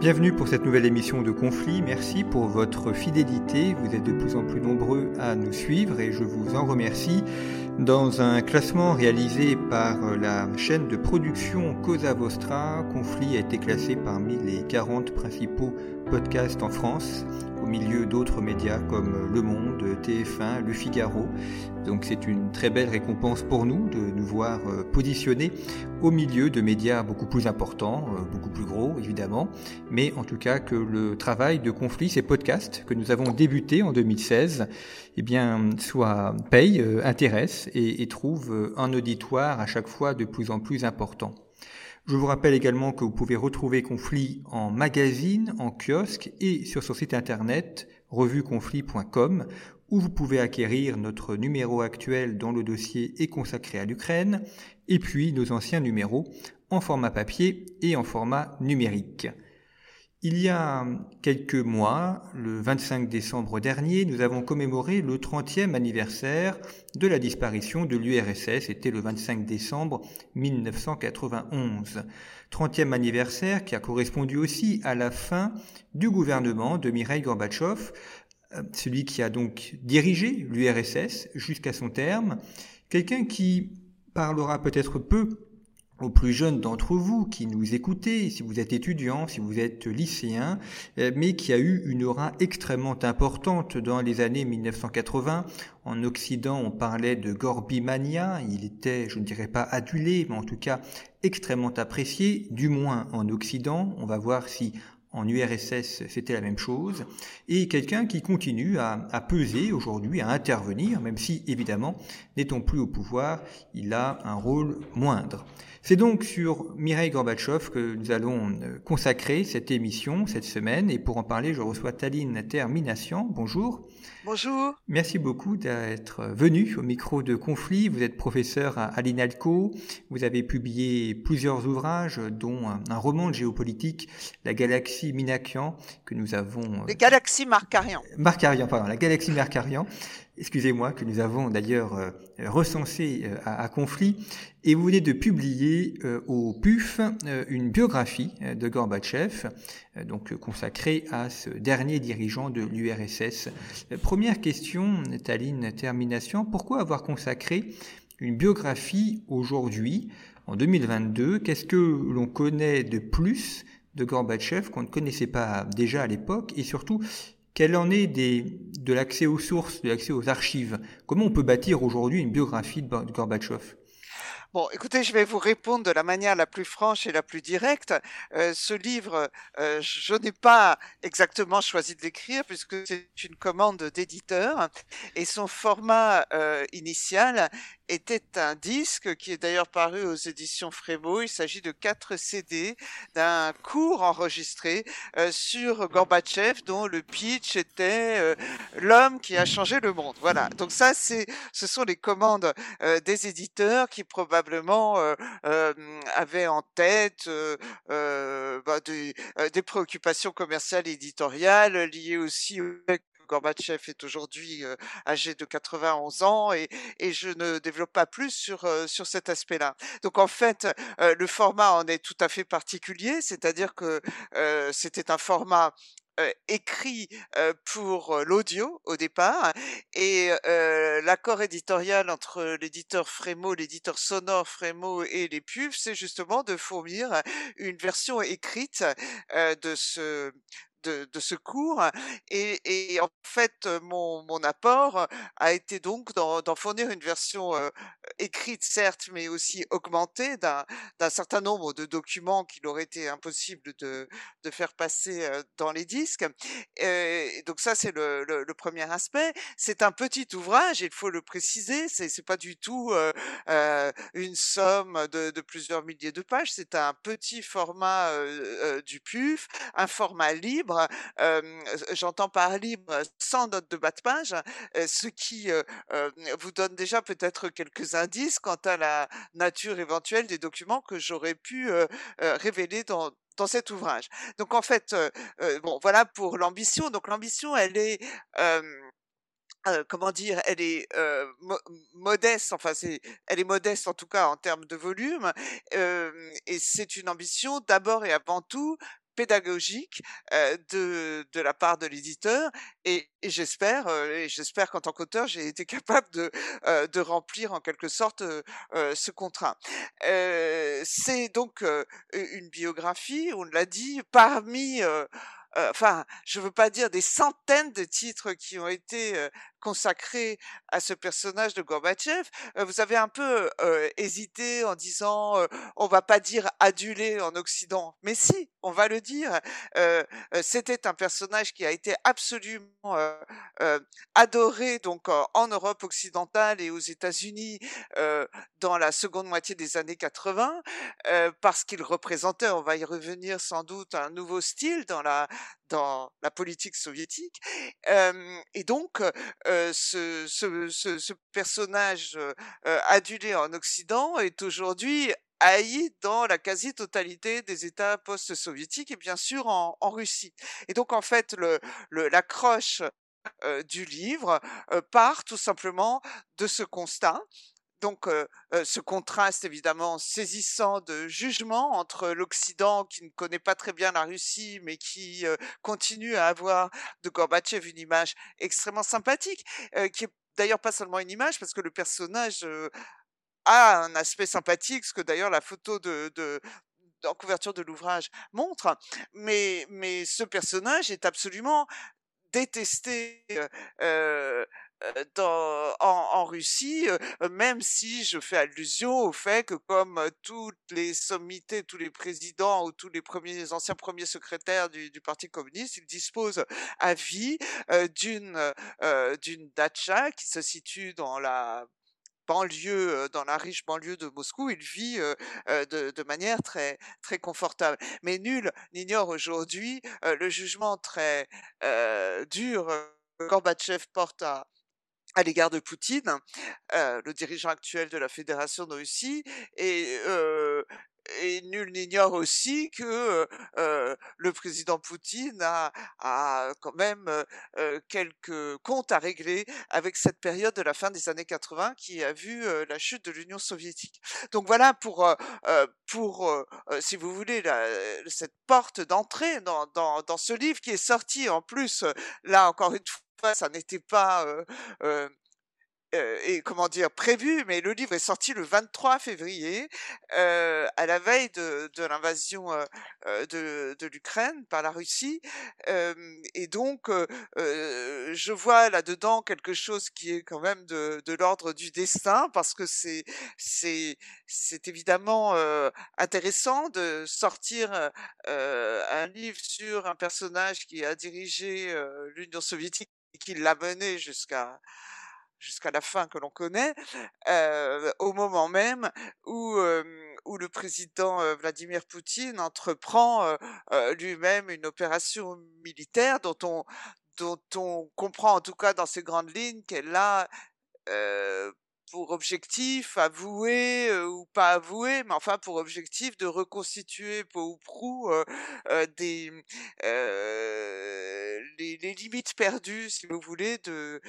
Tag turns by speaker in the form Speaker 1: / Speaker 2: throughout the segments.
Speaker 1: Bienvenue pour cette nouvelle émission de Conflit. Merci pour votre fidélité. Vous êtes de plus en plus nombreux à nous suivre et je vous en remercie. Dans un classement réalisé par la chaîne de production Cosa Vostra, Conflit a été classé parmi les 40 principaux podcasts en France au milieu d'autres médias comme Le Monde, TF1, Le Figaro. Donc c'est une très belle récompense pour nous de nous voir euh, positionnés au milieu de médias beaucoup plus importants, euh, beaucoup plus gros évidemment, mais en tout cas que le travail de conflit, ces podcasts que nous avons débuté en 2016, eh bien, soit paye, euh, intéresse et, et trouve un auditoire à chaque fois de plus en plus important. Je vous rappelle également que vous pouvez retrouver Conflit en magazine, en kiosque et sur son site internet revueconflit.com où vous pouvez acquérir notre numéro actuel dont le dossier est consacré à l'Ukraine et puis nos anciens numéros en format papier et en format numérique. Il y a quelques mois, le 25 décembre dernier, nous avons commémoré le 30e anniversaire de la disparition de l'URSS. C'était le 25 décembre 1991. 30e anniversaire qui a correspondu aussi à la fin du gouvernement de Mikhail Gorbatchev, euh, celui qui a donc dirigé l'URSS jusqu'à son terme. Quelqu'un qui parlera peut-être peu aux plus jeunes d'entre vous qui nous écoutez, si vous êtes étudiant, si vous êtes lycéen, euh, mais qui a eu une aura extrêmement importante dans les années 1980. En Occident, on parlait de Gorbimania, il était, je ne dirais pas adulé, mais en tout cas extrêmement apprécié, du moins en Occident. On va voir si en URSS, c'était la même chose, et quelqu'un qui continue à, à peser aujourd'hui, à intervenir, même si, évidemment, n'étant plus au pouvoir, il a un rôle moindre. C'est donc sur Mireille Gorbatchev que nous allons euh, consacrer cette émission cette semaine. Et pour en parler, je reçois Taline Termination. Bonjour.
Speaker 2: Bonjour.
Speaker 1: Merci beaucoup d'être venu au micro de Conflit. Vous êtes professeur à l'INALCO. Vous avez publié plusieurs ouvrages, dont un roman de géopolitique, La galaxie Minakian, que nous avons...
Speaker 2: Euh, Les galaxies Markarian.
Speaker 1: Markarian, pardon, la galaxie Markarian excusez-moi, que nous avons d'ailleurs euh, recensé euh, à, conflit, et vous venez de publier euh, au PUF une biographie de Gorbatchev, donc consacrée à ce dernier dirigeant de l'URSS. Première question, Taline Termination, pourquoi avoir consacré une biographie aujourd'hui, en 2022 Qu'est-ce que l'on connaît de plus de Gorbatchev qu'on ne connaissait pas déjà à l'époque? Et surtout quel en est de l'accès aux sources, de l'accès aux archives? Comment on peut bâtir aujourd'hui une biographie de Gorbatchev?
Speaker 2: Bon, écoutez, je vais vous répondre de la manière la plus franche et la plus directe. Euh, ce livre, euh, je n'ai pas exactement choisi de l'écrire puisque c'est une commande d'éditeur et son format euh, initial était un disque qui est d'ailleurs paru aux éditions Frémo. Il s'agit de quatre CD d'un cours enregistré euh, sur Gorbatchev dont le pitch était euh, l'homme qui a changé le monde. Voilà. Donc ça, c'est, ce sont les commandes euh, des éditeurs qui probablement avaient en tête bah, des, des, préoccupations commerciales et éditoriales liées aussi au Gorbatchev est aujourd'hui âgé de 91 ans et, et, je ne développe pas plus sur, sur cet aspect-là. Donc en fait, le format en est tout à fait particulier, c'est-à-dire que c'était un format écrit pour l'audio au départ et l'accord éditorial entre l'éditeur Frémo, l'éditeur sonore Frémo et les pubs, c'est justement de fournir une version écrite de ce de, secours. Et, en fait, mon, mon, apport a été donc d'en fournir une version écrite, certes, mais aussi augmentée d'un certain nombre de documents qu'il aurait été impossible de, de faire passer dans les disques. Et donc ça, c'est le, le, premier aspect. C'est un petit ouvrage, il faut le préciser. C'est pas du tout euh, une somme de, de, plusieurs milliers de pages. C'est un petit format du PUF, un format libre j'entends par libre sans note de bas de page, ce qui vous donne déjà peut-être quelques indices quant à la nature éventuelle des documents que j'aurais pu révéler dans, dans cet ouvrage. Donc en fait, bon, voilà pour l'ambition. Donc l'ambition, elle est comment dire, elle est modeste, enfin c'est, elle est modeste en tout cas en termes de volume, et c'est une ambition d'abord et avant tout pédagogique de, de la part de l'éditeur et, j'espère j'espère qu'en tant qu'auteur j'ai été capable de, de remplir en quelque sorte ce contrat. c'est donc une biographie, on l'a dit, parmi enfin, je veux pas dire des centaines de titres qui ont été consacré à ce personnage de Gorbatchev, vous avez un peu hésité en disant on va pas dire adulé en Occident, mais si, on va le dire. C'était un personnage qui a été absolument adoré donc en Europe occidentale et aux États-Unis dans la seconde moitié des années 80 parce qu'il représentait, on va y revenir sans doute, un nouveau style dans la dans la politique soviétique. et donc, ce, ce, personnage adulé en Occident est aujourd'hui haï dans la quasi-totalité des États post-soviétiques et bien sûr en, Russie. Et donc en fait, le, le l'accroche du livre part tout simplement de ce constat donc ce contraste évidemment saisissant de jugement entre l'Occident qui ne connaît pas très bien la Russie mais qui continue à avoir de Gorbatchev une image extrêmement sympathique, qui est d'ailleurs pas seulement une image parce que le personnage a un aspect sympathique, ce que d'ailleurs la photo de, de en couverture de l'ouvrage montre, mais, mais ce personnage est absolument détesté euh, dans, en, Russie, même si je fais allusion au fait que comme toutes les sommités, tous les présidents ou tous les anciens premiers secrétaires du, Parti communiste, ils disposent à vie d'une dacha qui se situe dans la banlieue, dans la riche banlieue de Moscou, il vit de, de, manière très très confortable. Mais nul n'ignore aujourd'hui le jugement très dur que Gorbatchev porte à, à l'égard de Poutine, euh, le dirigeant actuel de la Fédération de Russie, et, euh, et nul n'ignore aussi que euh, le président Poutine a, a quand même euh, quelques comptes à régler avec cette période de la fin des années 80 qui a vu la chute de l'Union soviétique. Donc voilà pour pour si vous voulez la, cette porte d'entrée dans, dans, dans ce livre qui est sorti en plus là encore une fois ça n'était pas et comment dire prévu, mais le livre est sorti le 23 février, à la veille de, de l'invasion de, de l'Ukraine par la Russie, et donc je vois là-dedans quelque chose qui est quand même de, de l'ordre du destin, parce que c'est c'est c'est évidemment intéressant de sortir un livre sur un personnage qui a dirigé l'Union soviétique et qui l'a mené jusqu'à jusqu'à la fin que l'on connaît, euh, au moment même où, où le président Vladimir Poutine entreprend lui-même une opération militaire dont on, dont on comprend en tout cas dans ses grandes lignes qu'elle a pour objectif avoué ou pas avoué, mais enfin pour objectif de reconstituer peu ou prou des les, les, limites perdues, si vous voulez, de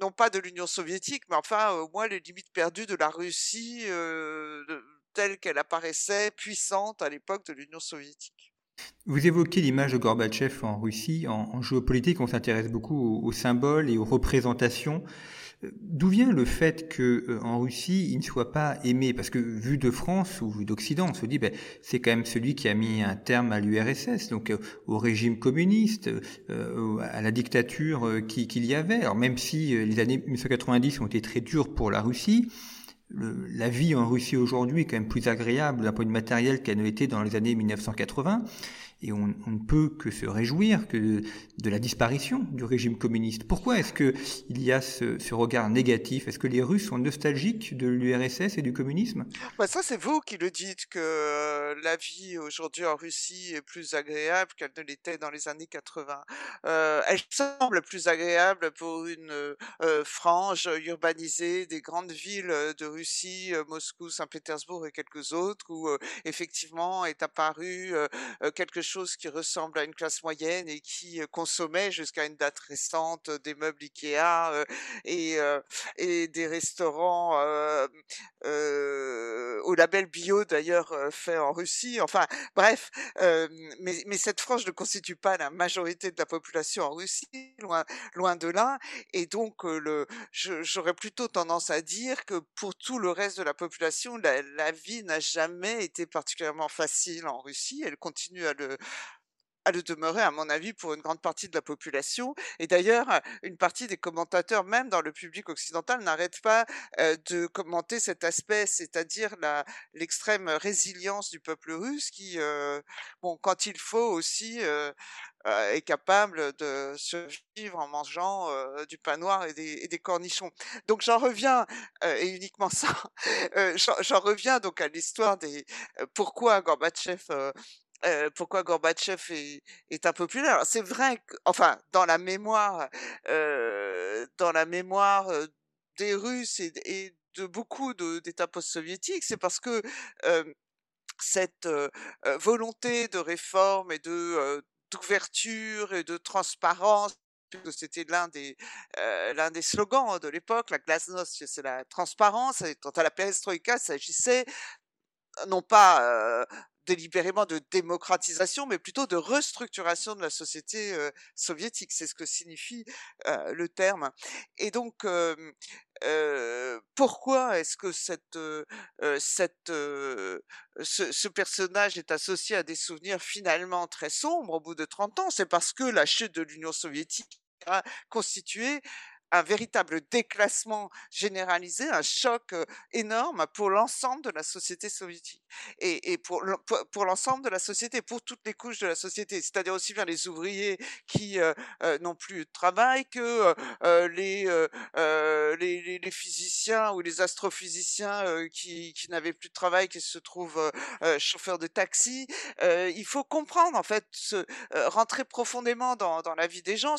Speaker 2: non pas de l'Union soviétique, mais enfin au moins les limites perdues de la Russie euh, telle qu'elle apparaissait puissante à l'époque de l'Union soviétique.
Speaker 1: Vous évoquez l'image de Gorbatchev en Russie. En, géopolitique, on s'intéresse beaucoup aux, symboles et aux représentations. D'où vient le fait que en Russie, il ne soit pas aimé? Parce que vu de France ou vu d'Occident, on se dit, ben, c'est quand même celui qui a mis un terme à l'URSS, donc au régime communiste, à la dictature qu'il y avait. Alors même si les années 1990 ont été très dures pour la Russie, la vie en Russie aujourd'hui est quand même plus agréable d'un point de matériel qu'elle ne l'était dans les années 1980. Et on, ne peut que se réjouir que de la disparition du régime communiste. Pourquoi est-ce qu'il y a ce, regard négatif? Est-ce que les Russes sont nostalgiques de l'URSS et du communisme?
Speaker 2: Bah Ça, c'est vous qui le dites, que euh, la vie aujourd'hui en Russie est plus agréable qu'elle ne l'était dans les années 80. Euh, elle semble plus agréable pour une euh, frange urbanisée des grandes villes de Russie, Moscou, Saint-Pétersbourg et quelques autres, où effectivement est apparu quelque chose chose qui ressemble à une classe moyenne et qui consommait jusqu'à une date récente des meubles Ikea et, des restaurants au label bio d'ailleurs fait en Russie. Enfin bref, mais, cette frange ne constitue pas la majorité de la population en Russie, loin, de là. Et donc j'aurais plutôt tendance à dire que pour tout le reste de la population, la, la vie n'a jamais été particulièrement facile en Russie. Elle continue à le, à le demeurer, à mon avis, pour une grande partie de la population. Et d'ailleurs, une partie des commentateurs, même dans le public occidental, n'arrêtent pas de commenter cet aspect, c'est-à-dire l'extrême résilience du peuple russe qui, bon, quand il faut aussi, est capable de survivre en mangeant du pain noir et des, et des cornichons. Donc j'en reviens, et uniquement ça, j'en reviens donc à l'histoire des pourquoi Gorbatchev pourquoi Gorbatchev est, est impopulaire. C'est vrai, que, enfin, dans la mémoire, dans la mémoire des Russes et, de beaucoup d'États post-soviétiques, c'est parce que cette volonté de réforme et de d'ouverture et de transparence c'était l'un des des slogans de l'époque, la glasnost, c'est la transparence. Et quant à la perestroïka, il s'agissait non pas délibérément de démocratisation, mais plutôt de restructuration de la société soviétique. C'est ce que signifie le terme. Et donc, pourquoi est-ce que cette, cette, ce, ce, personnage est associé à des souvenirs finalement très sombres au bout de 30 ans? C'est parce que la chute de l'Union soviétique a constitué un véritable déclassement généralisé, un choc énorme pour l'ensemble de la société soviétique et, et pour, pour l'ensemble de la société, pour toutes les couches de la société, c'est-à-dire aussi bien les ouvriers qui n'ont plus de travail que les, les, les, physiciens ou les astrophysiciens qui, qui n'avaient plus de travail, qui se trouvent chauffeurs de taxi. il faut comprendre en fait, se, rentrer profondément dans, dans la vie des gens,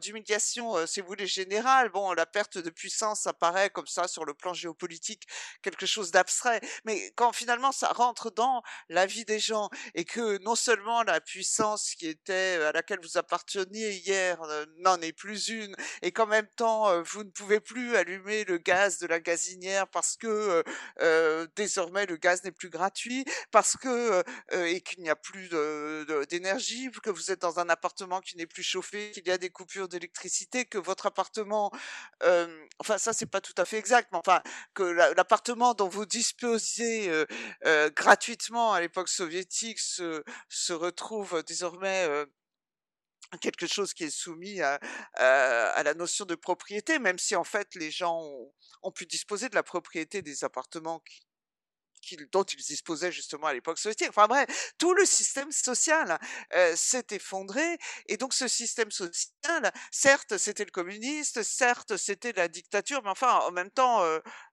Speaker 2: d'humiliation, si vous voulez, générale. Bon, la perte de puissance apparaît comme ça sur le plan géopolitique, quelque chose d'abstrait. Mais quand finalement ça rentre dans la vie des gens et que non seulement la puissance qui était à laquelle vous apparteniez hier n'en est plus une, et qu'en même temps vous ne pouvez plus allumer le gaz de la gazinière parce que désormais le gaz n'est plus gratuit, parce que et qu'il n'y a plus d'énergie, que vous êtes dans un appartement qui n'est plus chauffé, qu'il y a des coupures d'électricité, que votre appartement, enfin ça c'est pas tout à fait exact, mais enfin que l'appartement dont vous disposiez gratuitement à l'époque soviétique se, se retrouve désormais quelque chose qui est soumis à, à, la notion de propriété, même si en fait les gens ont, pu disposer de la propriété des appartements dont ils disposaient justement à l'époque soviétique. Enfin bref, tout le système social euh, s'est effondré et donc ce système social, certes c'était le communiste, certes c'était la dictature, mais enfin en même temps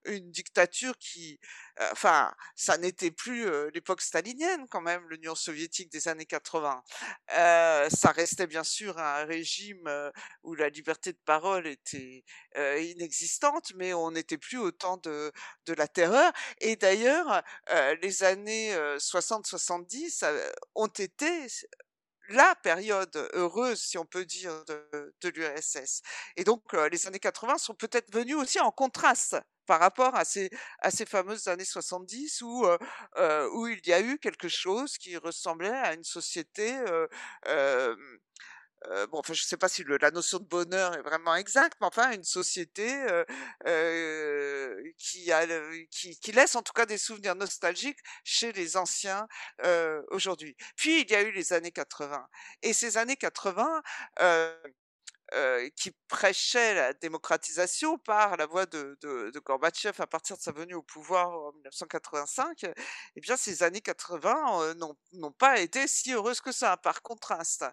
Speaker 2: une dictature qui, enfin ça n'était plus l'époque stalinienne quand même, l'Union soviétique des années 80. ça restait bien sûr un régime où la liberté de parole était inexistante, mais on n'était plus au temps de, de la terreur. Et d'ailleurs, les années 60-70 ont été la période heureuse, si on peut dire, de, l'URSS. Et donc, les années 80 sont peut-être venues aussi en contraste par rapport à ces, fameuses années 70 où, où il y a eu quelque chose qui ressemblait à une société euh, bon, enfin, je sais pas si le, la notion de bonheur est vraiment exacte, mais enfin, une société euh, euh, qui, a, qui, qui, laisse en tout cas des souvenirs nostalgiques chez les anciens aujourd'hui. Puis, il y a eu les années 80. Et ces années 80, euh, qui prêchait la démocratisation par la voix de, de, Gorbatchev à partir de sa venue au pouvoir en 1985, eh bien ces années 80 euh, n'ont pas été si heureuses que ça, par contraste.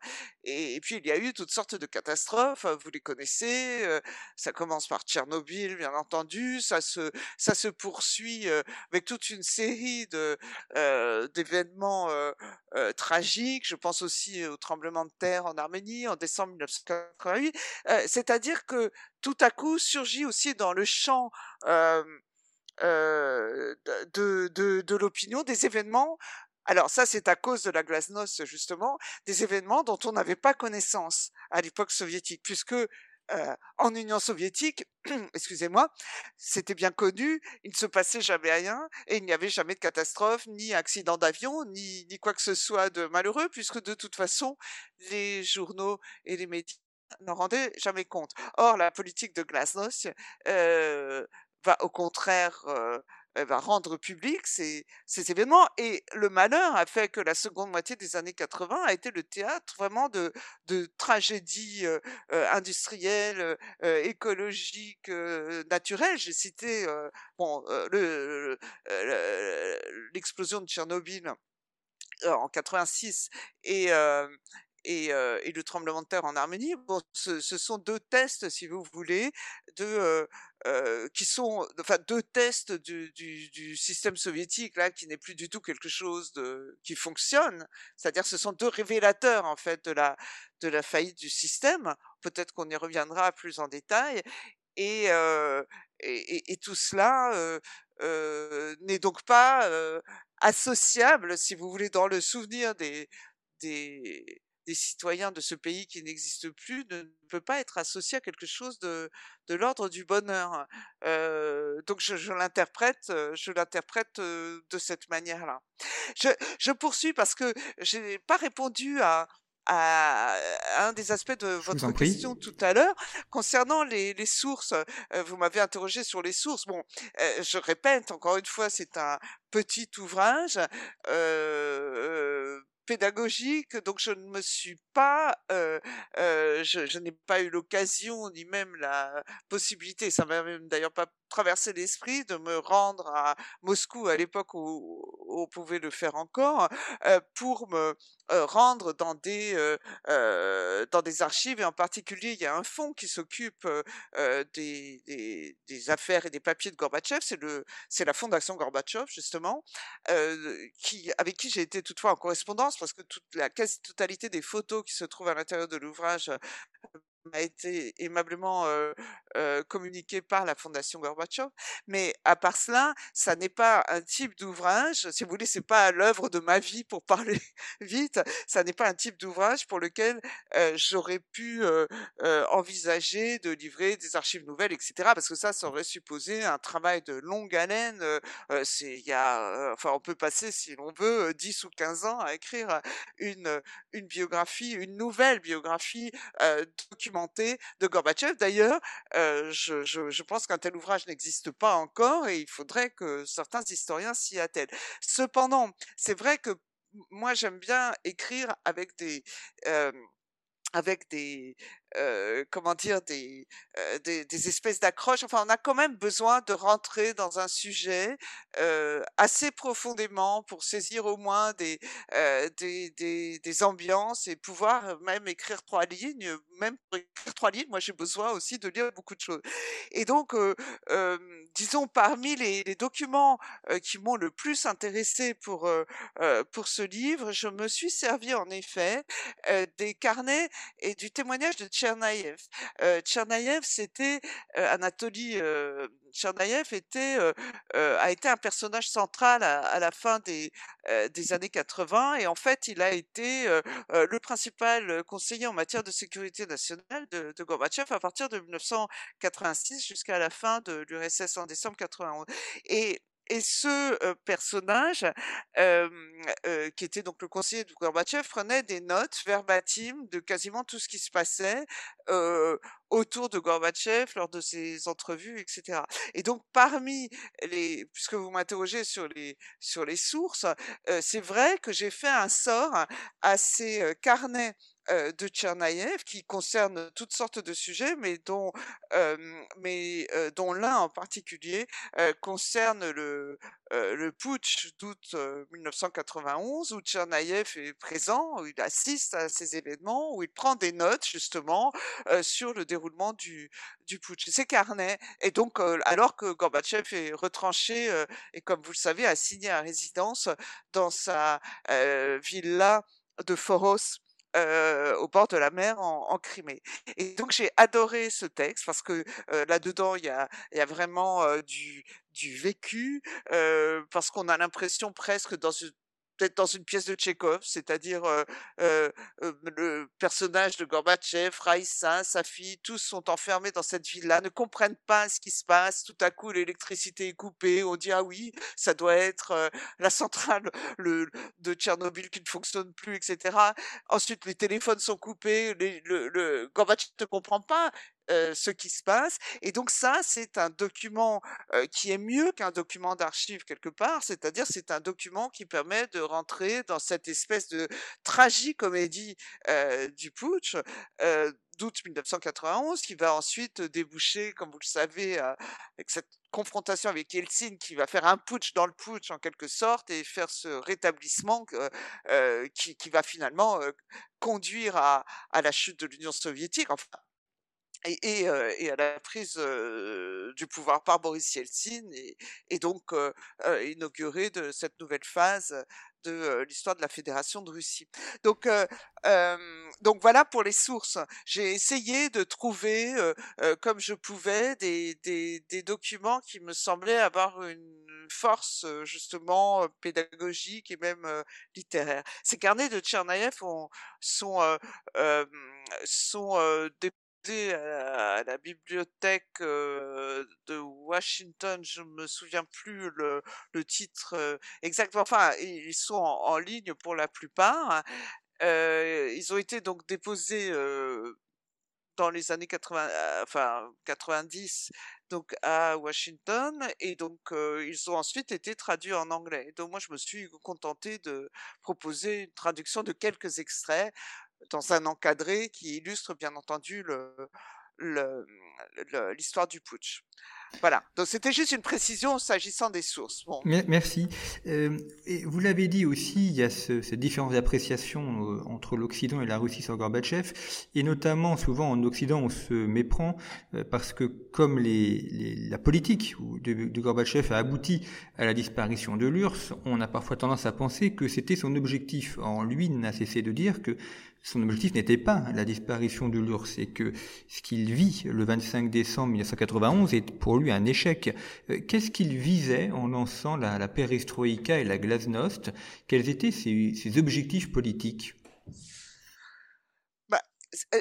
Speaker 2: Et, puis il y a eu toutes sortes de catastrophes, vous les connaissez, euh, ça commence par Tchernobyl, bien entendu, ça se, ça se poursuit avec toute une série d'événements tragiques. Je pense aussi au tremblement de terre en Arménie en décembre 1988 c'est-à-dire que tout à coup surgit aussi dans le champ de, l'opinion des événements. Alors ça, c'est à cause de la glasnost, justement, des événements dont on n'avait pas connaissance à l'époque soviétique, puisque en Union soviétique, excusez-moi, c'était bien connu, il ne se passait jamais rien et il n'y avait jamais de catastrophe, ni accident d'avion, ni quoi que ce soit de malheureux, puisque de toute façon, les journaux et les médias n'en rendait jamais compte. Or, la politique de Glasnost va au contraire va rendre public ces, événements et le malheur a fait que la seconde moitié des années 80 a été le théâtre vraiment de, tragédies industrielles, écologiques, naturelles. J'ai cité l'explosion le, de Tchernobyl en 86 et et, le tremblement de terre en Arménie. Bon, ce, sont deux tests, si vous voulez, de, qui sont, enfin, deux tests du, système soviétique là, qui n'est plus du tout quelque chose de qui fonctionne. C'est-à-dire, ce sont deux révélateurs en fait de la de la faillite du système. Peut-être qu'on y reviendra plus en détail. Et, et, tout cela n'est donc pas associable, si vous voulez, dans le souvenir des, des, des citoyens de ce pays qui n'existe plus ne peut pas être associé à quelque chose de, de l'ordre du bonheur. Euh, donc je, je l'interprète, je l'interprète de cette manière-là. Je, je poursuis parce que j'ai pas répondu à, à, un des aspects de votre question tout à l'heure concernant les, les sources. vous m'avez interrogé sur les sources. Bon, je répète encore une fois, c'est un petit ouvrage. Euh, pédagogique, donc je ne me suis pas, euh, euh, je, je n'ai pas eu l'occasion ni même la possibilité, ça m'a même d'ailleurs pas traversé l'esprit de me rendre à Moscou à l'époque où, on pouvait le faire encore, pour me rendre dans des dans des archives et en particulier il y a un fonds qui s'occupe des, des, affaires et des papiers de Gorbatchev, c'est la fondation Gorbatchev justement, avec qui j'ai été toutefois en correspondance parce que toute la quasi-totalité des photos qui se trouvent à l'intérieur de l'ouvrage a été aimablement communiqué par la Fondation Gorbatchev. Mais à part cela, ça n'est pas un type d'ouvrage, si vous voulez, c'est pas l'œuvre de ma vie pour parler vite, ça n'est pas un type d'ouvrage pour lequel j'aurais pu envisager de livrer des archives nouvelles, etc. Parce que ça, ça aurait supposé un travail de longue haleine. c'est, y a, enfin, on peut passer, si l'on veut, 10 ou 15 ans à écrire une, une biographie, une nouvelle biographie documentée de Gorbatchev. D'ailleurs, euh, je, pense qu'un tel ouvrage n'existe pas encore et il faudrait que certains historiens s'y attellent. Cependant, c'est vrai que moi j'aime bien écrire avec des euh, avec des euh, comment dire des, euh, des, des espèces d'accroches. Enfin, on a quand même besoin de rentrer dans un sujet euh, assez profondément pour saisir au moins des, euh, des, des, des ambiances et pouvoir même écrire trois lignes. Même pour écrire trois lignes, moi j'ai besoin aussi de lire beaucoup de choses. Et donc, disons parmi les, documents qui m'ont le plus intéressé pour pour ce livre, je me suis servi en effet des carnets et du témoignage de Tchernaïev. Euh, Tchernaïev, c'était euh, Anatoly euh, Tchernaïev euh, euh, a été un personnage central à, la fin des euh, des années 80 et en fait il a été le principal conseiller en matière de sécurité nationale de, de Gorbatchev à partir de 1986 jusqu'à la fin de l'URSS décembre 91 et Et ce personnage, qui était donc le conseiller de Gorbatchev, prenait des notes verbatim de quasiment tout ce qui se passait autour de Gorbatchev lors de ses entrevues, etc. Et donc parmi les, puisque vous m'interrogez sur les sur les sources, c'est vrai que j'ai fait un sort à ces carnets de Tchernaïev qui concerne toutes sortes de sujets, mais dont, mais, dont l'un en particulier concerne le, le putsch d'août 1991, où Tchernaïev est présent, où il assiste à ces événements, où il prend des notes justement sur le déroulement du, du putsch. Ces carnets, et donc alors que Gorbatchev est retranché et comme vous le savez, a signé à résidence dans sa villa de Foros au bord de la mer en, Crimée. Et donc j'ai adoré ce texte parce que là-dedans il y a, y a vraiment du, du vécu, parce qu'on a l'impression presque dans une peut-être dans une pièce de Tchekhov, c'est-à-dire le personnage de Gorbatchev, Raïssa, sa fille, tous sont enfermés dans cette ville-là, ne comprennent pas ce qui se passe. Tout à coup, l'électricité est coupée. On dit ah oui, ça doit être la centrale le, de Tchernobyl qui ne fonctionne plus, etc. Ensuite, les téléphones sont coupés. le, le Gorbatchev ne comprend pas ce qui se passe. Et donc ça, c'est un document qui est mieux qu'un document d'archives quelque part, c'est-à-dire c'est un document qui permet de rentrer dans cette espèce de tragicomédie du putsch d'août 1991, qui va ensuite déboucher, comme vous le savez, avec cette confrontation avec Yeltsin, qui va faire un putsch dans le putsch en quelque sorte et faire ce rétablissement qui, qui, va finalement conduire à, à la chute de l'Union soviétique. Enfin, et, et, à la prise du pouvoir par Boris Yeltsin et, et donc inauguré de cette nouvelle phase de l'histoire de la Fédération de Russie. Donc, donc voilà pour les sources. J'ai essayé de trouver, comme je pouvais, des, des, des, documents qui me semblaient avoir une force justement pédagogique et même littéraire. Ces carnets de Tchernaïev sont sont des à la, bibliothèque de Washington, je me souviens plus le, titre exactement. Enfin, ils sont en, ligne pour la plupart. ils ont été donc déposés dans les années 80, enfin 90, donc à Washington, et donc ils ont ensuite été traduits en anglais. Donc moi, je me suis contenté de proposer une traduction de quelques extraits dans un encadré qui illustre bien entendu l'histoire du putsch. Voilà, donc c'était juste une précision s'agissant des sources.
Speaker 1: Merci. Euh, vous l'avez dit aussi, il y a ce, cette différence d'appréciation euh, entre l'Occident et la Russie sur Gorbatchev, et notamment souvent en Occident on se méprend euh, parce que comme la politique de, de Gorbatchev a abouti à la disparition de l'URSS, on a parfois tendance à penser que c'était son objectif. En lui n'a cessé de dire que son objectif n'était pas la disparition de l'URSS et que ce qu'il vit le 25 décembre 1991 est pour lui un échec. Euh, qu'est-ce qu'il visait en lançant la, perestroïka et la glasnost? Quels étaient ses objectifs politiques?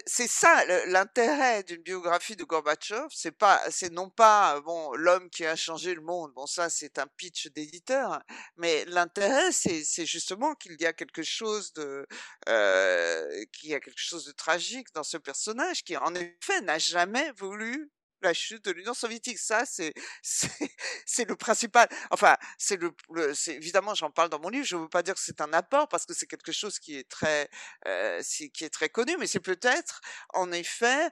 Speaker 2: C'est ça l'intérêt d'une biographie de Gorbatchev, c'est pas, c'est non pas bon l'homme qui a changé le monde. Bon, ça c'est un pitch d'éditeur, mais l'intérêt c'est justement qu'il y a quelque chose de, euh, qu'il y a quelque chose de tragique dans ce personnage qui en effet n'a jamais voulu la chute de l'Union soviétique. Ça, c'est c'est le principal. Enfin, c'est le, c'est évidemment, j'en parle dans mon livre. Je ne veux pas dire que c'est un apport parce que c'est quelque chose qui est très euh, qui est très connu, mais c'est peut-être en effet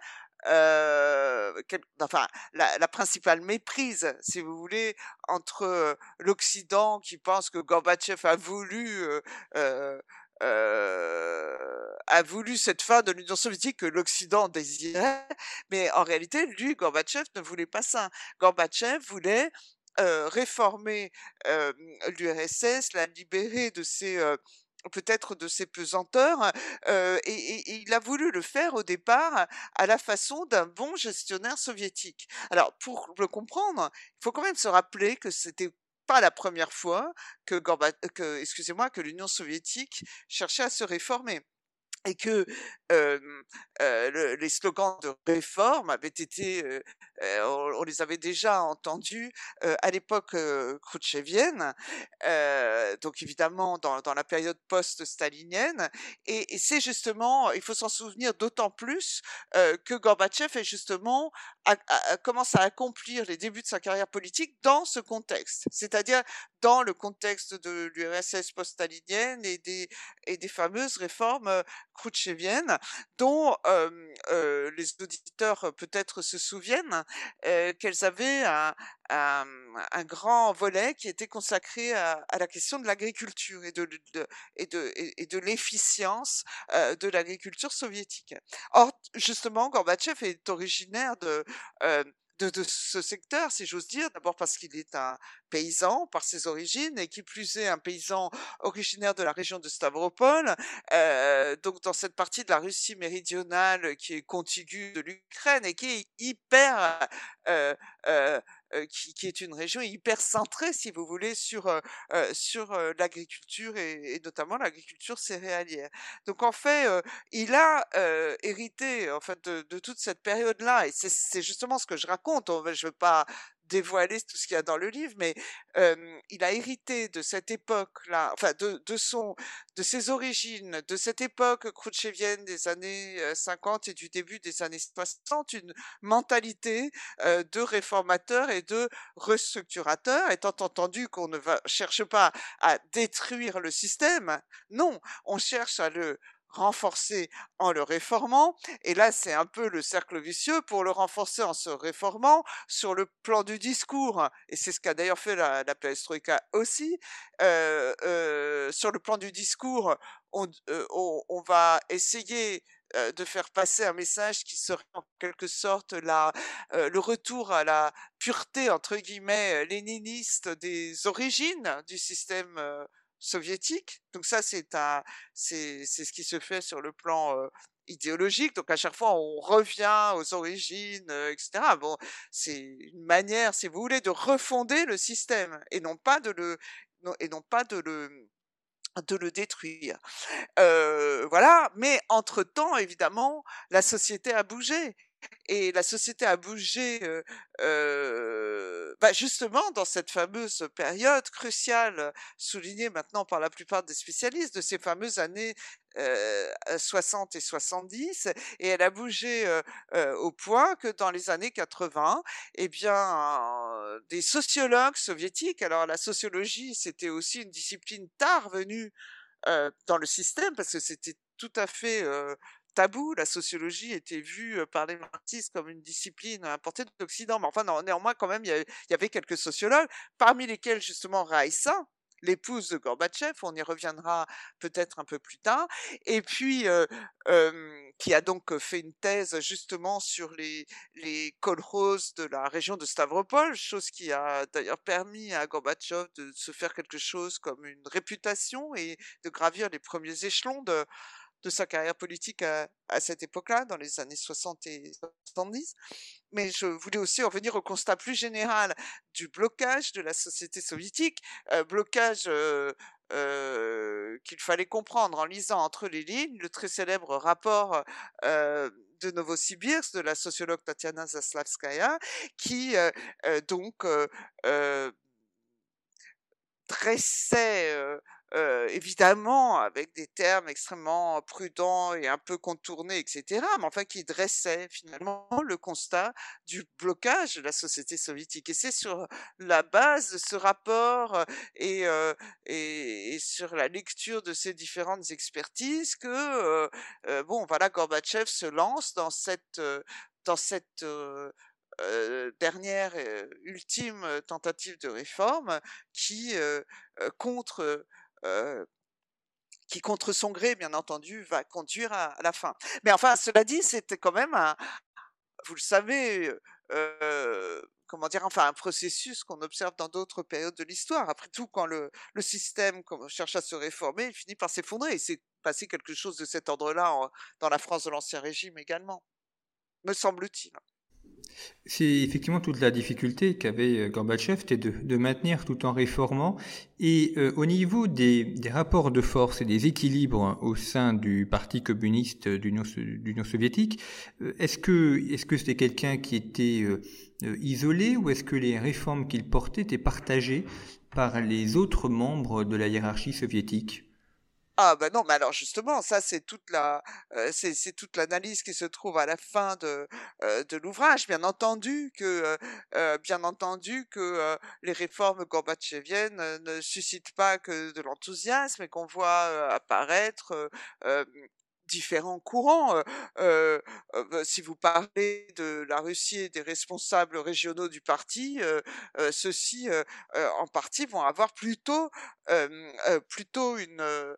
Speaker 2: euh, enfin, la, la, principale méprise, si vous voulez, entre l'Occident qui pense que Gorbatchev a voulu euh, euh, a voulu cette fin de l'Union soviétique que l'Occident désirait, mais en réalité, lui, Gorbatchev, ne voulait pas ça. Gorbatchev voulait euh, réformer euh, l'URSS, la libérer de ses peut-être de ses pesanteurs, et, et, il a voulu le faire au départ à la façon d'un bon gestionnaire soviétique. Alors, pour le comprendre, il faut quand même se rappeler que c'était pas la première fois que, l'Union soviétique cherchait à se réformer. Et que les slogans de réforme avaient été, on, les avait déjà entendus à l'époque khrouchtchevienne, donc évidemment dans, la période post-stalinienne, et, c'est justement, il faut s'en souvenir d'autant plus que Gorbatchev est justement commence à accomplir les débuts de sa carrière politique dans ce contexte, c'est-à-dire dans le contexte de l'URSS post-stalinienne et des, et des fameuses réformes khrouchtcheviennes, dont les auditeurs peut-être se souviennent qu'elles avaient un, grand volet qui était consacré à, la question de l'agriculture et de, l'efficience de l'agriculture soviétique. Or, justement, Gorbatchev est originaire de, ce secteur, si j'ose dire, d'abord parce qu'il est un paysan par ses origines et qui plus est un paysan originaire de la région de Stavropol, euh, donc dans cette partie de la Russie méridionale qui est contiguë de l'Ukraine et qui est hyper euh, euh, qui, est une région hyper centrée, si vous voulez, sur sur l'agriculture et, notamment l'agriculture céréalière. Donc en fait, il a hérité en fait de, toute cette période-là, et c'est justement ce que je raconte. Je veux pas dévoiler tout ce qu'il y a dans le livre, mais il a hérité de cette époque-là, enfin de, son, de ses origines, de cette époque khrouchtchevienne des années 50 et du début des années 60, une mentalité de réformateur et de restructurateur, étant entendu qu'on ne va, cherche pas à détruire le système, non, on cherche à le renforcer en le réformant. Et là, c'est un peu le cercle vicieux pour le renforcer en se réformant sur le plan du discours. Et c'est ce qu'a d'ailleurs fait la, la perestroïka aussi. Euh, euh, sur le plan du discours, on, euh, va essayer de faire passer un message qui serait en quelque sorte la, le retour à la pureté entre guillemets léniniste des origines du système soviétique. Donc ça, c'est c'est, c'est ce qui se fait sur le plan euh, idéologique. Donc à chaque fois, on revient aux origines, euh, etc. Bon, c'est une manière, si vous voulez, de refonder le système et non pas de le, et non pas de le de le détruire. Euh, voilà, mais entre-temps, évidemment, la société a bougé et la société a bougé euh, euh, bah justement dans cette fameuse période cruciale soulignée maintenant par la plupart des spécialistes de ces fameuses années euh, 60 et 70 et elle a bougé euh, euh, au point que dans les années 80 eh bien des sociologues soviétiques alors la sociologie c'était aussi une discipline tard venue euh, dans le système parce que c'était tout à fait tabou. La sociologie était vue par les marxistes comme une discipline importée d'Occident. Mais enfin, néanmoins, quand même, il y, avait, quelques sociologues, parmi lesquels justement Raïssa, l'épouse de Gorbatchev, on y reviendra peut-être un peu plus tard, et puis qui a donc fait une thèse justement sur les, les de la région de Stavropol, chose qui a d'ailleurs permis à Gorbatchev de se faire quelque chose comme une réputation et de gravir les premiers échelons de, de sa carrière politique à, cette époque-là, dans les années 60 et 70. Mais je voulais aussi revenir au constat plus général du blocage de la société soviétique, euh, blocage euh, euh, qu'il fallait comprendre en lisant entre les lignes le très célèbre rapport de Novosibirsk de la sociologue Tatiana Zaslavskaya, qui donc dressait euh, évidemment avec des termes extrêmement prudents et un peu contournés, etc., mais enfin qui dressait finalement le constat du blocage de la société soviétique. Et c'est sur la base de ce rapport et, euh, et, et, sur la lecture de ces différentes expertises que, euh, bon, voilà, Gorbatchev se lance dans cette dans cette euh, dernière euh, ultime tentative de réforme qui euh, contre qui contre son gré, bien entendu, va conduire à, la fin. Mais enfin, cela dit, c'était quand même un, vous le savez, comment dire, enfin un processus qu'on observe dans d'autres périodes de l'histoire. Après tout, quand le, le système cherche à se réformer, il finit par s'effondrer. Et c'est passé quelque chose de cet ordre-là dans la France de l'Ancien Régime également, me semble-t-il.
Speaker 1: C'est effectivement toute la difficulté qu'avait euh, Gorbatchev, c'était de, maintenir tout en réformant. Et euh, au niveau des, rapports de force et des équilibres au sein du Parti communiste d'Union soviétique, euh, est-ce que est-ce que c'était quelqu'un qui était isolé ou est-ce que les réformes qu'il portait étaient partagées par les autres membres de la hiérarchie soviétique?
Speaker 2: Ah ben non, mais alors justement, ça c'est toute la, c'est toute l'analyse qui se trouve à la fin de de l'ouvrage. Bien entendu que, bien entendu que les réformes gorbatcheviennes ne suscitent pas que de l'enthousiasme et qu'on voit apparaître différents courants. Si vous parlez de la Russie et des responsables régionaux du parti, ceux-ci, en partie, vont avoir plutôt, plutôt une,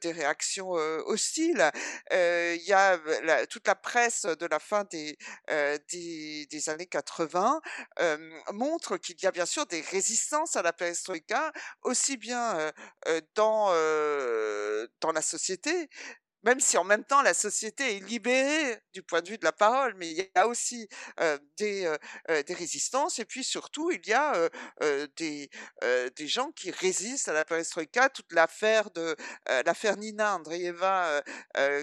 Speaker 2: des réactions hostiles. Il y a toute la presse de la fin des, des, des, années 80 montre qu'il y a bien sûr des résistances à la perestroïka, aussi bien dans, dans la société même si en même temps la société est libérée du point de vue de la parole, mais il y a aussi des, résistances et puis surtout il y a des, gens qui résistent à la perestroïka. Toute l'affaire de l'affaire Nina Andreeva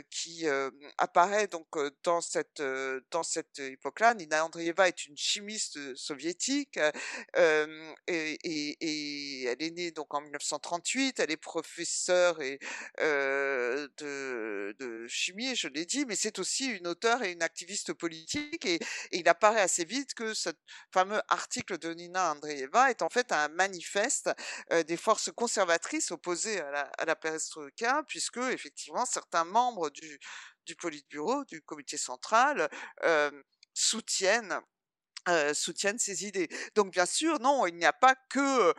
Speaker 2: qui apparaît donc dans cette dans cette époque-là. Nina Andreeva est une chimiste soviétique et, elle est née donc en 1938. Elle est professeure de, chimie, je l'ai dit, mais c'est aussi une et une activiste politique. Et, il apparaît assez vite que ce fameux article de Nina Andreeva est en fait un manifeste euh, des forces conservatrices opposées à la, à perestroïka, puisque effectivement certains membres du, du Politburo, du comité central, euh, soutiennent euh, soutiennent ces idées. Donc bien sûr, non, il n'y a pas que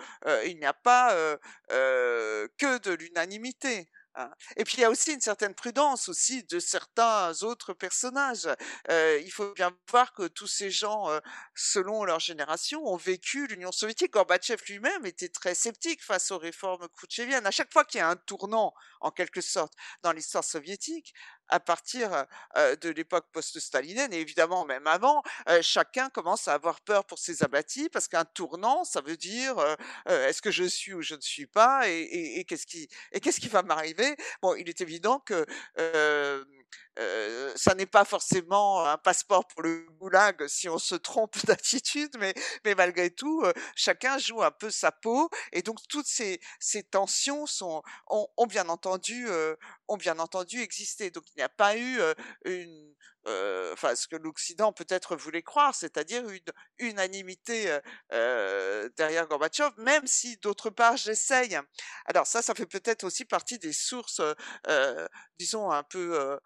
Speaker 2: il n'y a pas que de l'unanimité. Hein. Et puis il y a aussi une certaine prudence aussi de certains autres personnages. Euh, il faut bien voir que tous ces gens, euh, selon leur génération, ont vécu l'Union soviétique. Gorbatchev lui-même était très sceptique face aux réformes khrouchtcheviennes. À chaque fois qu'il y a un tournant, en quelque sorte, dans l'histoire soviétique, à partir de l'époque post-stalinienne et évidemment même avant, chacun commence à avoir peur pour ses abattis parce qu'un tournant, ça veut dire est-ce que je suis ou je ne suis pas et, qu'est-ce qui et qu'est-ce qui va m'arriver? Bon, il est évident que ça n'est pas forcément un passeport pour le goulag si on se trompe d'attitude, mais, malgré tout, chacun joue un peu sa peau, et donc toutes ces, tensions sont, ont, bien entendu, existé. Donc il n'y a pas eu ce que l'Occident peut-être voulait croire, c'est-à-dire une unanimité derrière Gorbatchev, même si d'autre part j'essaye. Alors ça, ça fait peut-être aussi partie des sources, disons un peu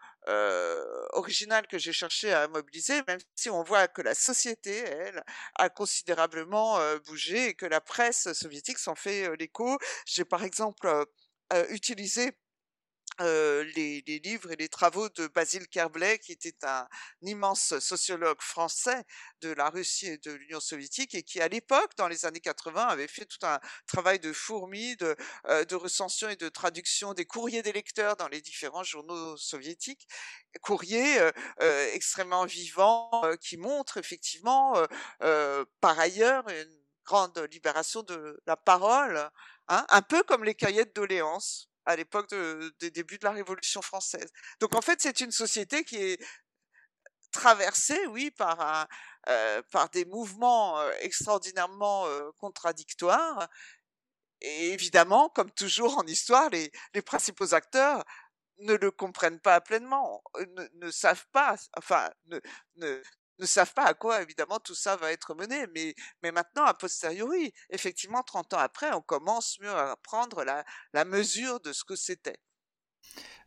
Speaker 2: originales que j'ai cherché à mobiliser, même si on voit que la société, elle, a considérablement bougé et que la presse soviétique s'en fait l'écho. J'ai par exemple utilisé les, livres et les travaux de Basile Kerbley, qui était un, immense sociologue français de la Russie et de l'Union soviétique, et qui, à l'époque, dans les années 80, avait fait tout un travail de fourmi, de, de recension et de traduction des courriers des lecteurs dans les différents journaux soviétiques. Courriers extrêmement vivants, qui montrent effectivement, par ailleurs, une grande libération de la parole, hein, un peu comme les cahiers de doléances à l'époque des débuts de la Révolution française. Donc en fait, c'est une société qui est traversée, oui, par, euh, des mouvements euh, extraordinairement euh, contradictoires. Et évidemment, comme toujours en histoire, les, principaux acteurs ne le comprennent pas pleinement, ne, ne savent pas, enfin, ne, ne, ne savent pas à quoi évidemment tout ça va être mené. Mais, maintenant, a posteriori, effectivement, 30 ans après, on commence mieux à prendre la mesure de ce que c'était.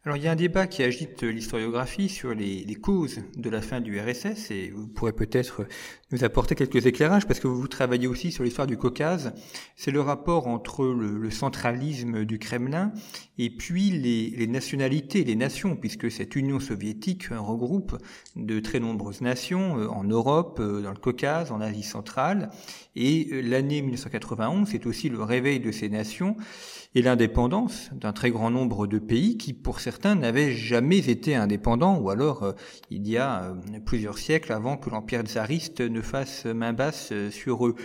Speaker 1: Alors il y a un débat qui agite l'historiographie sur les, causes de la fin du RSS et vous pourrez peut-être nous apporter quelques éclairages parce que vous travaillez aussi sur l'histoire du Caucase. C'est le rapport entre le, le, centralisme du Kremlin et puis les, les, nationalités, les nations, puisque cette Union soviétique regroupe de très nombreuses nations euh, en Europe, euh, dans le Caucase, en Asie centrale. Et euh, l'année 1991, c'est aussi le réveil de ces nations et l'indépendance d'un très grand nombre de pays qui, pour certains n'avaient jamais été indépendants, ou alors il y a plusieurs siècles avant que l'Empire tsariste ne fasse main basse sur eux.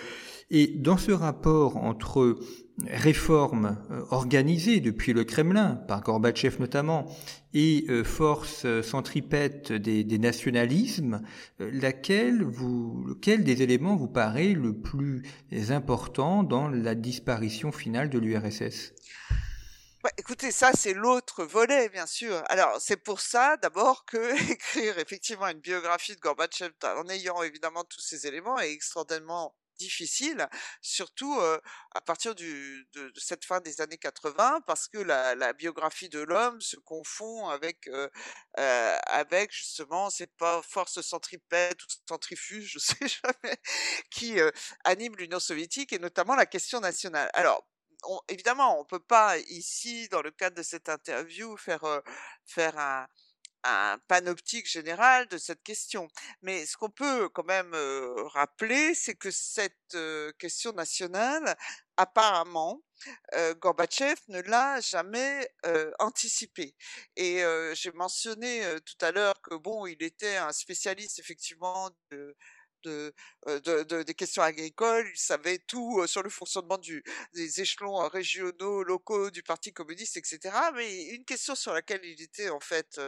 Speaker 1: Et dans ce rapport entre réformes euh, organisées depuis le Kremlin, par Gorbatchev notamment, et euh, force euh, centripète des, nationalismes, laquelle vous, lequel des éléments vous paraît le plus important dans la disparition finale de l'URSS
Speaker 2: écoutez, ça c'est l'autre volet, bien sûr. Alors c'est pour ça d'abord que écrire effectivement une biographie de Gorbatchev en ayant évidemment tous ces éléments est extraordinairement difficile, surtout à partir de, cette fin des années 80, parce que la, biographie de l'homme se confond avec avec justement pas force centripète ou centrifuge, je sais jamais, qui anime l'Union soviétique et notamment la question nationale. Alors évidemment, on peut pas ici, dans le cadre de cette interview, faire faire un, un panoptique général de cette question. Mais ce qu'on peut quand même rappeler, c'est que cette question nationale, apparemment, Gorbatchev ne l'a jamais anticipée. Et j'ai mentionné tout à l'heure que bon, il était un spécialiste effectivement de de, de, des questions agricoles, il savait tout sur le fonctionnement des échelons régionaux, locaux du Parti communiste, etc. Mais une question sur laquelle il était en fait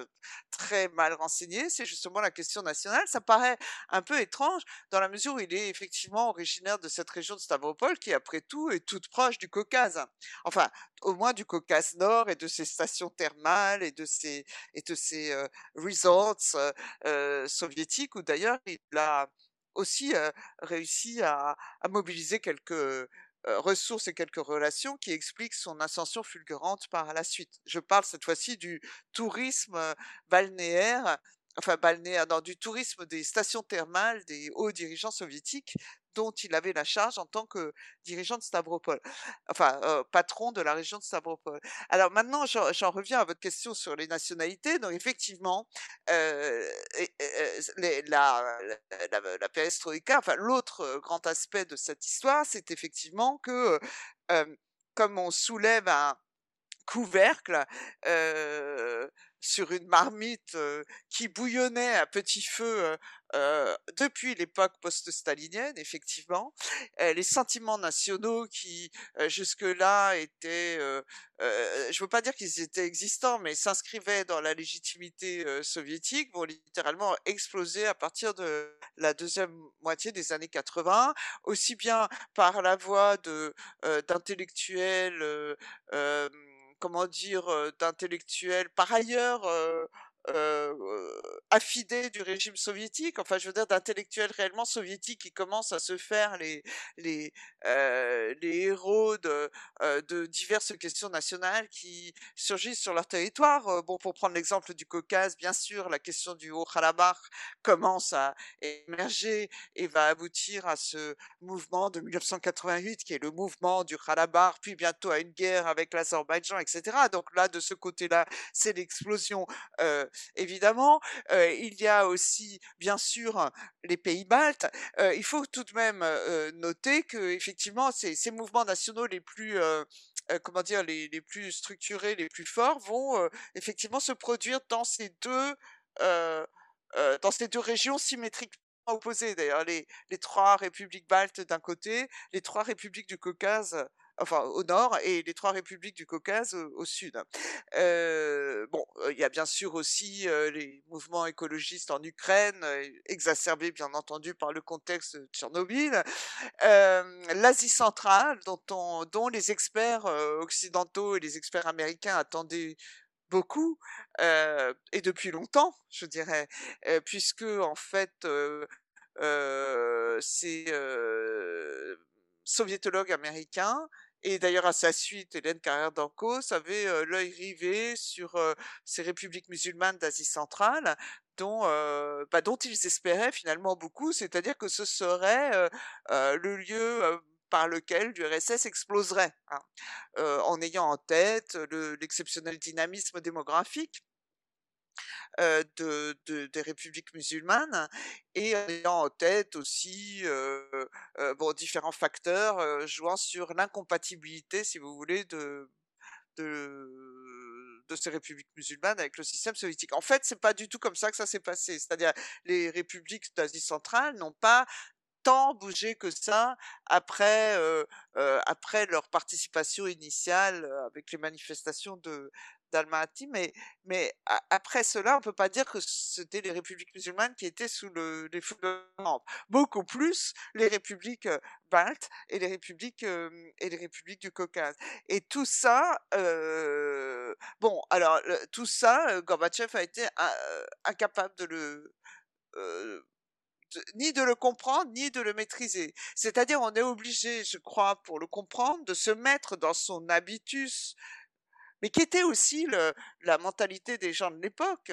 Speaker 2: très mal renseigné, c'est justement la question nationale. Ça paraît un peu étrange dans la mesure où il est effectivement originaire de cette région de Stavropol qui, après tout, est toute proche du Caucase. Enfin, au moins du Caucase Nord et de ses stations thermales et de ses, et de ses resorts soviétiques où d'ailleurs il a aussi réussi à, mobiliser quelques ressources et quelques relations qui expliquent son ascension fulgurante par la suite. Je parle cette fois-ci du tourisme balnéaire enfin balnéaire, du tourisme des stations thermales des hauts dirigeants soviétiques dont il avait la charge en tant que dirigeant de Stavropol, enfin patron de la région de Stavropol. Alors maintenant, j'en reviens à votre question sur les nationalités. Donc effectivement, euh, les, la, la, la perestroïka, enfin l'autre grand aspect de cette histoire, c'est effectivement que comme on soulève un couvercle, euh, sur une marmite qui bouillonnait à petit feu depuis l'époque post-stalinienne, effectivement. les sentiments nationaux qui jusque-là étaient, je veux pas dire qu'ils étaient existants, mais s'inscrivaient dans la légitimité soviétique, vont littéralement exploser à partir de la deuxième moitié des années 80, aussi bien par la voix de d'intellectuels comment dire, d'intellectuels par ailleurs euh, affidés du régime soviétique, enfin je veux dire d'intellectuels réellement soviétiques qui commencent à se faire les les euh, les héros de de diverses questions nationales qui surgissent sur leur territoire. Bon, pour prendre l'exemple du Caucase, bien sûr, la question du Haut-Karabakh commence à émerger et va aboutir à ce mouvement de 1988 qui est le mouvement du Karabakh, puis bientôt à une guerre avec l'Azerbaïdjan, etc. Donc là, de ce côté-là, c'est l'explosion euh, évidemment. il y a aussi, bien sûr, les pays baltes. il faut tout de même noter que, effectivement, ces, mouvements nationaux les plus comment dire, les, plus structurés, les plus forts, vont effectivement se produire dans ces deux, dans ces deux régions symétriques opposées. D'ailleurs, les trois républiques baltes d'un côté, les trois républiques du Caucase enfin au nord et les trois républiques du Caucase au, sud. Bon, il y a bien sûr aussi les mouvements écologistes en Ukraine, exacerbés bien entendu par le contexte de Tchernobyl. L'Asie centrale, dont, on, dont les experts occidentaux et les experts américains attendaient beaucoup et depuis longtemps, je dirais, puisque en fait c'est soviétologue américain et d'ailleurs, à sa suite, Hélène Carrère d'Ancos avait euh, l'œil rivé sur euh, ces républiques musulmanes d'Asie centrale, dont, euh, bah, dont ils espéraient finalement beaucoup, c'est-à-dire que ce serait le lieu par lequel l'URSS exploserait, hein, en ayant en tête l'exceptionnel dynamisme démographique de, des républiques musulmanes et ayant en tête aussi bon, différents facteurs jouant sur l'incompatibilité, si vous voulez, de, ces républiques musulmanes avec le système soviétique. En fait, c'est pas du tout comme ça que ça s'est passé. C'est-à-dire, les républiques d'Asie centrale n'ont pas tant bougé que ça après euh, euh, après leur participation initiale euh, avec les manifestations de d'Almaty, mais mais après cela, on peut pas dire que c'était les républiques musulmanes qui étaient sous le, les fondements. Beaucoup plus les républiques baltes et les républiques et les républiques du Caucase. Et tout ça, euh, bon, alors tout ça, Gorbatchev a été incapable de le ni de le comprendre, ni de le maîtriser. C'est-à-dire, on est obligé, je crois, pour le comprendre, de se mettre dans son habitus, mais qui était aussi la mentalité des gens de l'époque.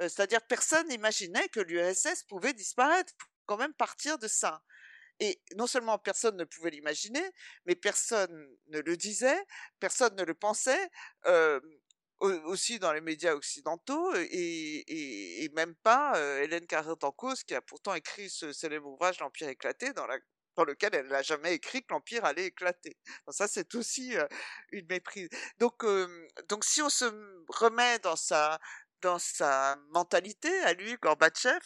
Speaker 2: Euh, c'est-à-dire, personne n'imaginait que l'URSS pouvait disparaître, quand même partir de ça. Et non seulement personne ne pouvait l'imaginer, mais personne ne le disait, personne ne le pensait. Euh, aussi dans les médias occidentaux et, et, même pas euh, Hélène Carrère-Dancos qui a pourtant écrit ce célèbre ouvrage L'Empire éclaté dans, la, dans lequel elle n'a jamais écrit que l'Empire allait éclater. ça c'est aussi une méprise. Donc, donc si on se remet dans sa dans sa mentalité à lui, Gorbatchev,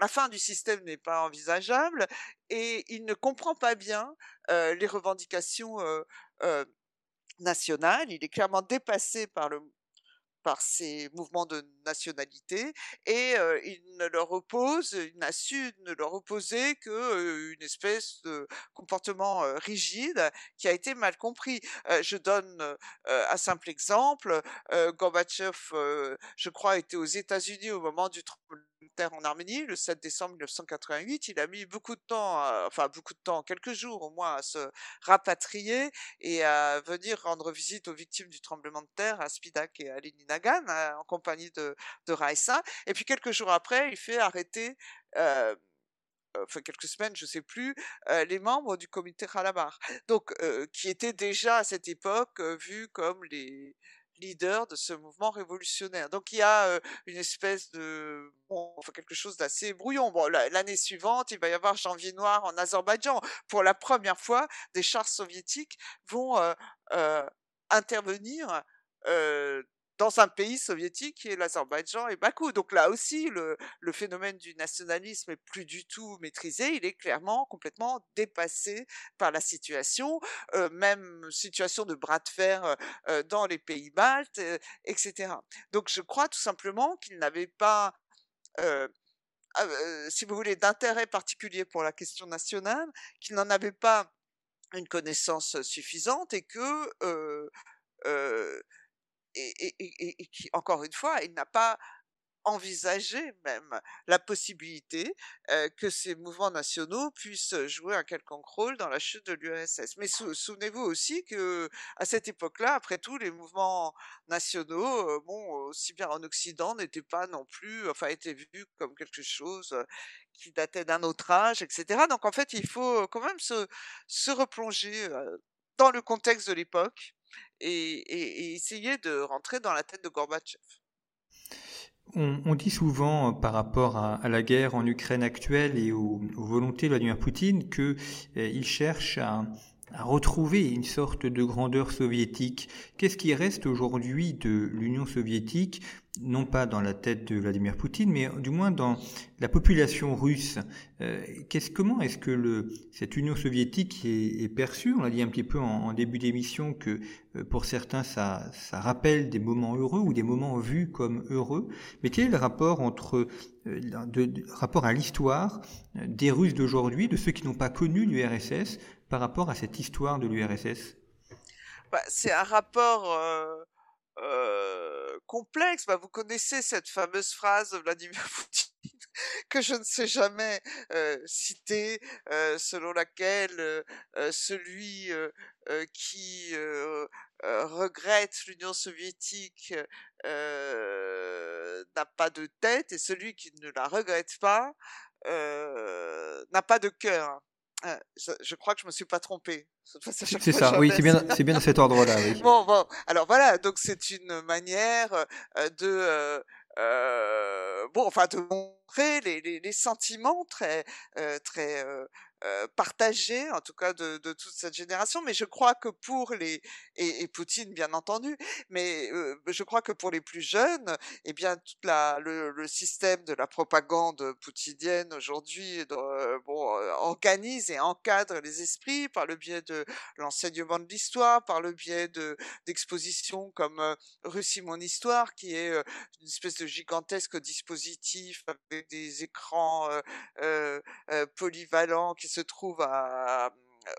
Speaker 2: la fin du système n'est pas envisageable et il ne comprend pas bien les revendications euh, euh, national, il est clairement dépassé par le par ces mouvements de nationalité et il ne leur oppose, il n'a su ne leur opposer que une espèce de comportement rigide qui a été mal compris. je donne un simple exemple. Gorbatchev, je crois, était aux États-Unis au moment du en Arménie le 7 décembre 1988. Il a mis beaucoup de temps, enfin beaucoup de temps, quelques jours au moins, à se rapatrier et à venir rendre visite aux victimes du tremblement de terre à Spidak et à Leninagan hein, en compagnie de, de Raissa. Et puis quelques jours après, il fait arrêter euh, enfin quelques semaines, je sais plus, les membres du comité Khalabar, donc qui étaient déjà à cette époque vus comme les leader de ce mouvement révolutionnaire. Donc il y a une espèce de enfin, quelque chose d'assez brouillon. Bon, l'année suivante, il va y avoir Janvier noir en Azerbaïdjan. Pour la première fois, des chars soviétiques vont intervenir dans un pays soviétique qui est l'Azerbaïdjan et Bakou. Donc là aussi, le, phénomène du nationalisme est plus du tout maîtrisé, il est clairement complètement dépassé par la situation, euh, même situation de bras de fer euh, euh dans les pays baltes, etc. Donc je crois tout simplement qu'il n'avait pas si vous voulez, d'intérêt particulier pour la question nationale, qu'il n'en avait pas une connaissance suffisante et que et, qui, encore une fois, il n'a pas envisagé même la possibilité que ces mouvements nationaux puissent jouer un quelconque rôle dans la chute de l'URSS. Mais souvenez-vous aussi que à cette époque-là, après tout, les mouvements nationaux, bon, aussi bien en Occident, n'étaient pas non plus, enfin, étaient vus comme quelque chose qui datait d'un autre âge, etc. Donc en fait, il faut quand même se replonger dans le contexte de l'époque et, essayer de rentrer dans la tête de Gorbatchev.
Speaker 1: On, dit souvent euh, par rapport à, la guerre en Ukraine actuelle et aux, volontés de Vladimir Poutine qu'il euh, cherche à, à retrouver une sorte de grandeur soviétique. Qu'est-ce qui reste aujourd'hui de l'Union soviétique, non pas dans la tête de Vladimir Poutine, mais du moins dans la population russe. Euh, qu'est-ce, Comment est-ce que le, cette Union soviétique est, perçue? On l'a dit un petit peu en, début d'émission que euh, pour certains ça, rappelle des moments heureux ou des moments vus comme heureux. Mais quel est le rapport entre euh, rapport à l'histoire des Russes d'aujourd'hui, de ceux qui n'ont pas connu l'URSS, par rapport à cette histoire de l'URSS
Speaker 2: bah, C'est un rapport complexe. Bah, vous connaissez cette fameuse phrase de Vladimir Poutine que je ne sais jamais euh, citer, euh, selon laquelle euh, euh celui qui regrette l'Union soviétique n'a pas de tête et celui qui ne la regrette pas n'a pas de cœur. Euh, je, crois que je me suis pas trompé.
Speaker 1: C'est ça, oui, c'est bien, c'est bien dans cet ordre-là. Oui.
Speaker 2: Bon, bon, alors voilà, donc c'est une manière euh, de, euh, euh, bon, enfin, de montrer les, les, les sentiments très, euh, très partagé, en tout cas de, toute cette génération. Mais je crois que pour les et, Poutine, bien entendu, mais je crois que pour les plus jeunes, eh bien, toute la le, système de la propagande poutinienne aujourd'hui, bon, organise et encadre les esprits par le biais de l'enseignement de l'histoire, par le biais de d'expositions comme Russie mon histoire, qui est une espèce de gigantesque dispositif avec des écrans polyvalents qui se trouvent à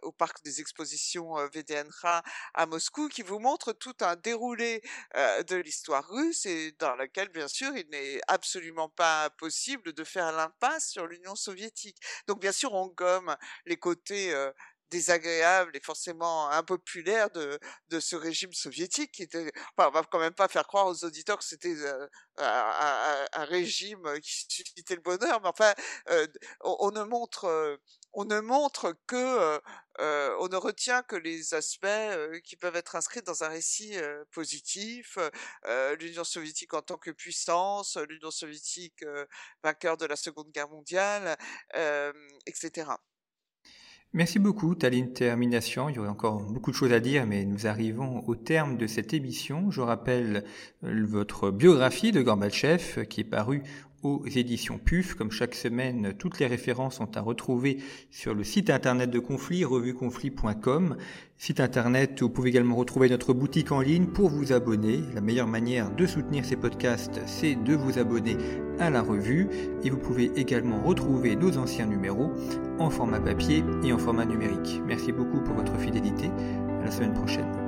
Speaker 2: au parc des expositions VDNRA à Moscou, qui vous montre tout un déroulé de l'histoire russe et dans lequel, bien sûr, il n'est absolument pas possible de faire l'impasse sur l'Union soviétique. Donc, bien sûr, on gomme les côtés désagréable et forcément impopulaire de, ce régime soviétique qui était, enfin, on va quand même pas faire croire aux auditeurs que c'était euh, un, régime qui suscitait le bonheur, mais enfin, euh, on, ne montre, euh, on ne montre que, on ne retient que les aspects qui peuvent être inscrits dans un récit positif, l'Union soviétique en tant que puissance, l'Union soviétique vainqueur de la Seconde Guerre mondiale, etc.
Speaker 1: Merci beaucoup, Taline Termination. Il y aurait encore beaucoup de choses à dire, mais nous arrivons au terme de cette émission. Je rappelle votre biographie de Gorbatchev qui est parue aux éditions PUF. Comme chaque semaine, toutes les références sont à retrouver sur le site internet de Conflit, revueconflit.com. Site internet où vous pouvez également retrouver notre boutique en ligne pour vous abonner. La meilleure manière de soutenir ces podcasts, c'est de vous abonner à la revue. Et vous pouvez également retrouver nos anciens numéros en format papier et en format numérique. Merci beaucoup pour votre fidélité. À la semaine prochaine.